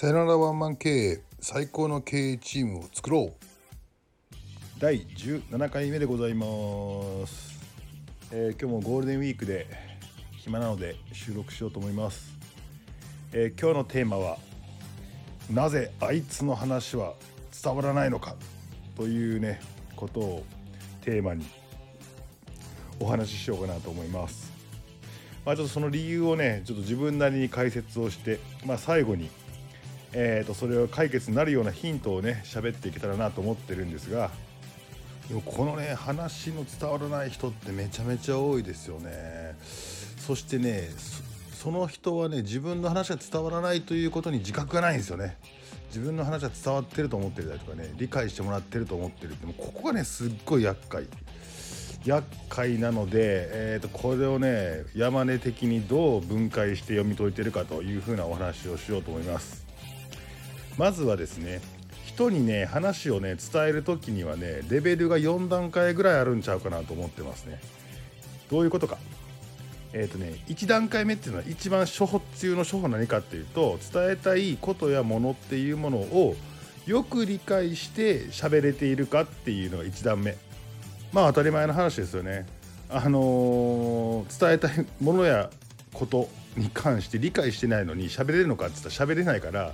さよならワンマン経営最高の経営チームを作ろう。第17回目でございます、えー今日もゴールデンウィークで暇なので収録しようと思います、えー今日のテーマはなぜあいつの話は伝わらないのか？というねことをテーマにお話ししようかなと思います。まあちょっとその理由をねちょっと自分なりに解説をしてまあ最後にえー、とそれを解決になるようなヒントをね喋っていけたらなと思ってるんですがでもこのね話の伝わらない人ってめちゃめちゃ多いですよね。そしてねその人はね自分の話が伝わらないということに自覚がないんですよね。自分の話は伝わってると思ってたりとかね理解してもらってると思ってるでもここがねすっごい厄介。厄介なので、えー、とこれをね山根的にどう分解して読み解いてるかというふうなお話をしようと思います。まずはですね人にね話をね伝える時にはねレベルが4段階ぐらいあるんちゃうかなと思ってますね。どういうことか。えっ、とね1段階目っていうのは一番初歩中の初歩何かっていうと伝えたいことやものっていうものをよく理解して喋れているかっていうのが1段目。まあ当たり前の話ですよね。あのー伝えたいものやことに関して理解してないのに喋れるのかって言ったら喋れないから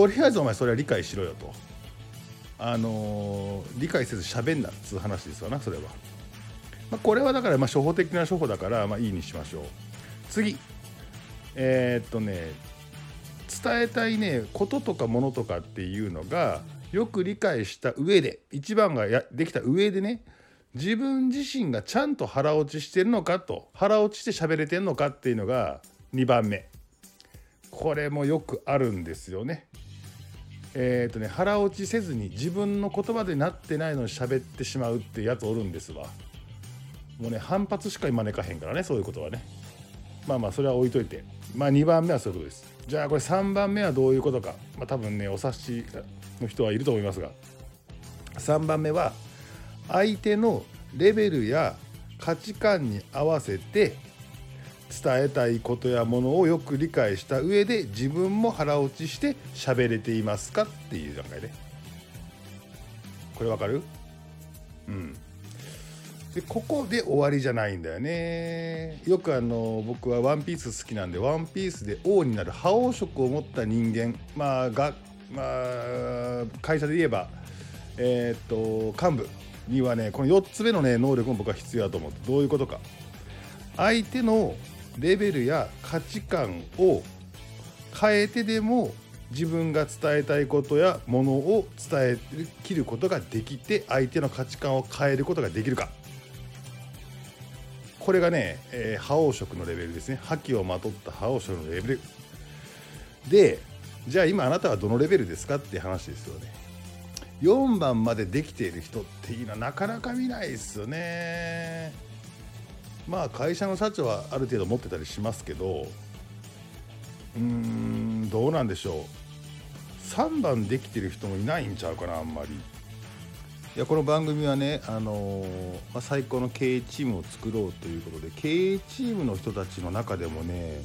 とりあえずお前それは理解しろよと。あのー理解せず喋んなっつう話ですわなそれは、まあ、これはだからまあ初歩的な初歩だからまあいいにしましょう。次。えーっとね伝えたいねこととかものとかっていうのがよく理解した上で一番がやできた上でね自分自身がちゃんと腹落ちしてるのかと腹落ちして喋れてるのかっていうのが2番目。これもよくあるんですよね。えっ、とね腹落ちせずに自分の言葉でなってないのに喋ってしまうってやつおるんですわ。もうね反発しか招かへんからねそういうことはね。まあまあそれは置いといてまあ2番目はそういうことです。じゃあこれ3番目はどういうことか、まあ、多分ねお察しの人はいると思いますが3番目は相手のレベルや価値観に合わせて伝えたいことやものをよく理解した上で自分も腹落ちして喋れていますかっていう段階でこれわかる？うん。でここで終わりじゃないんだよね。よくあの僕は「ワンピース好きなんで「ワンピースで王になる覇王色を持った人間。まあがまあ会社で言えばえーっと幹部にはねこの4つ目のね能力も僕は必要だと思う。どういうことか。相手のレベルや価値観を変えてでも自分が伝えたいことやものを伝えきることができて相手の価値観を変えることができるか。これがね、えー覇王色のレベルですね。覇気をまとった覇王色のレベル。でじゃあ今あなたはどのレベルですかって話ですよね。4番までできている人っていうのはなかなか見ないですよね。まあ会社の社長はある程度持ってたりしますけどうーんどうなんでしょう。3番できてる人もいないんちゃうかなあんまり。いやこの番組はね、あのーまあ、最高の経営チームを作ろうということで経営チームの人たちの中でもね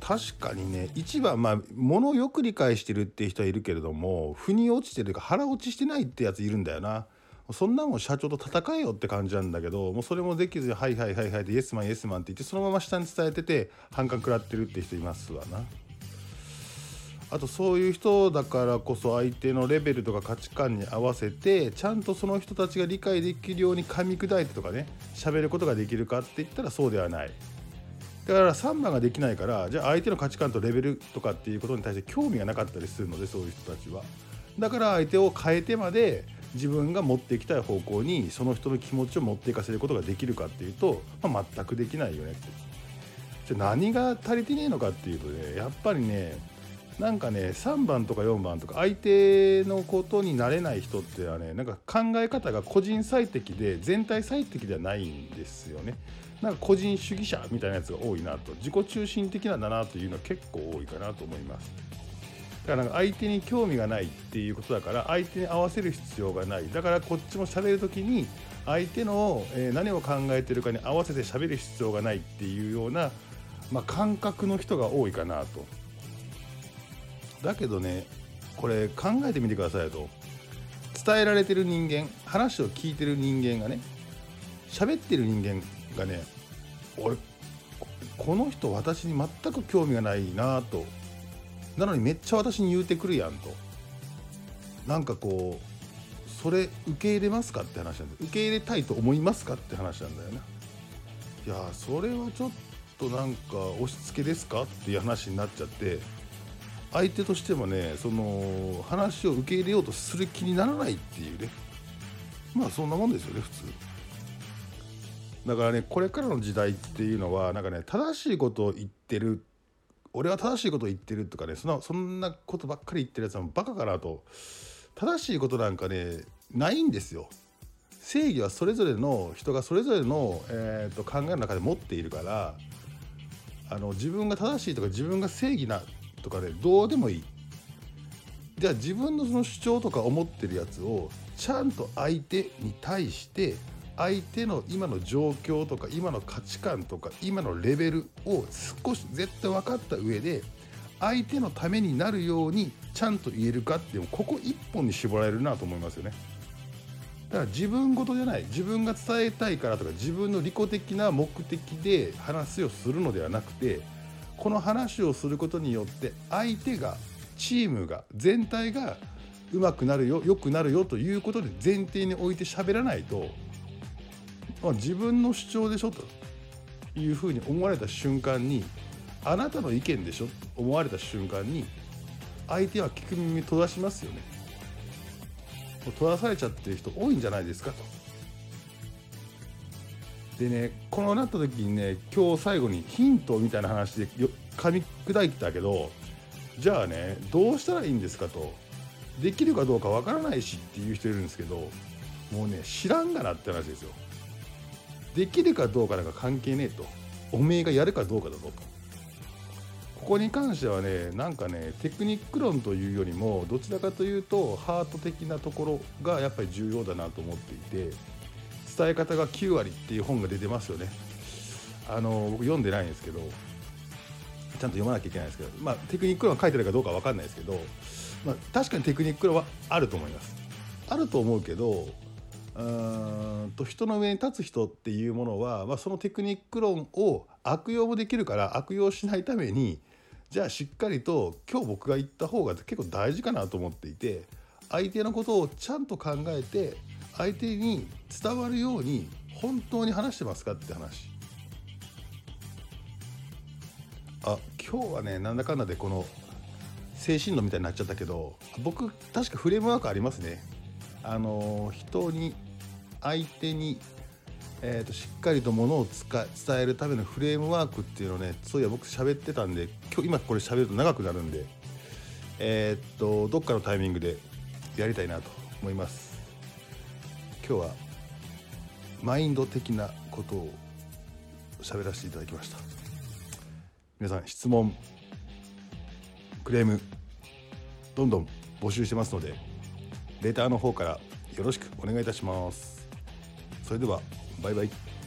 確かにね一番まあものをよく理解してるって人はいるけれども腑に落ちてるか腹落ちしてないってやついるんだよな。そんなもん社長と戦えよって感じなんだけどもうそれもできずに「はいはいはいはい」で「イエスマンイエスマン」って言ってそのまま下に伝えてて反感食らってるって人いますわな。あとそういう人だからこそ相手のレベルとか価値観に合わせてちゃんとその人たちが理解できるように噛み砕いてとかね喋ることができるかって言ったらそうではない。だから3番ができないからじゃあ相手の価値観とレベルとかっていうことに対して興味がなかったりするのでそういう人たちは。だから相手を変えてまで自分が持っていきたい方向にその人の気持ちを持っていかせることができるかっていうと、まあ、全くできないよねってじゃ何が足りてねえのかっていうとねやっぱりねなんかね3番とか4番とか相手のことになれない人っていうのはねなんか考え方が個人最適で全体最適ではないんですよね。なんか個人主義者みたいなやつが多いなと自己中心的なんだなというのは結構多いかなと思います。だから相手に興味がないっていうことだから相手に合わせる必要がない。だからこっちも喋る時に相手の何を考えてるかに合わせて喋る必要がないっていうような、まあ、感覚の人が多いかなと。だけどねこれ考えてみてくださいと。伝えられてる人間話を聞いてる人間がね喋ってる人間がね俺この人私に全く興味がないなとなのにめっちゃ私に言うてくるやんと。なんかこうそれ受け入れますかって話なんで受け入れたいと思いますかって話なんだよね。いやそれはちょっとなんか押し付けですかっていう話になっちゃって相手としてもねその話を受け入れようとする気にならないっていうね。まあそんなもんですよね普通。だからねこれからの時代っていうのはなんかね正しいことを言ってる俺は正しいことを言ってるとかねそんなそんなことばっかり言ってるやつはバカかなと。正しいことなんかねないんですよ。正義はそれぞれの人がそれぞれの、えーと、考えの中で持っているからあの自分が正しいとか自分が正義なとかで、ね、どうでもいい。じゃあ自分のその主張とか思ってるやつをちゃんと相手に対して相手の今の状況とか今の価値観とか今のレベルを少し絶対分かった上で相手のためになるようにちゃんと言えるかっていうここ一本に絞られるなと思いますよね。だから自分事じゃない自分が伝えたいからとか自分の利己的な目的で話をするのではなくてこの話をすることによって相手がチームが全体がうまくなるよ良くなるよということで前提に置いて喋らないとまあ、自分の主張でしょというふうに思われた瞬間にあなたの意見でしょと思われた瞬間に相手は聞く耳閉ざしますよね。閉ざされちゃってる人多いんじゃないですかと。でねこのなった時にね今日最後にヒントみたいな話で噛み砕いてたけどじゃあねどうしたらいいんですかと。できるかどうかわからないしっていう人いるんですけどもうね知らんがなって話ですよ。できるかどうかなんか関係ねえと。おめえがやるかどうかだぞと。ここに関してはねなんかねテクニック論というよりもどちらかというとハート的なところがやっぱり重要だなと思っていて伝え方が9割っていう本が出てますよね。あの僕読んでないんですけどちゃんと読まなきゃいけないんですけどまあテクニック論書いてるかどうか分かんないですけど、まあ、確かにテクニック論はあると思います。あると思うけどうんと人の上に立つ人っていうものは、まあ、そのテクニック論を悪用もできるから悪用しないためにじゃあしっかりと今日僕が言った方が結構大事かなと思っていて相手のことをちゃんと考えて相手に伝わるように本当に話してますかって話。あ今日はねなんだかんだでこの精神論みたいになっちゃったけど僕確かフレームワークありますね。あの人に相手に、えーと、しっかりとものを伝えるためのフレームワークっていうのをねそういや僕喋ってたんで今日今これ喋ると長くなるんでえー、っとどっかのタイミングでやりたいなと思います。今日はマインド的なことを喋らせていただきました。皆さん質問クレームどんどん募集してますのでレターの方からよろしくお願いいたします。それではバイバイ。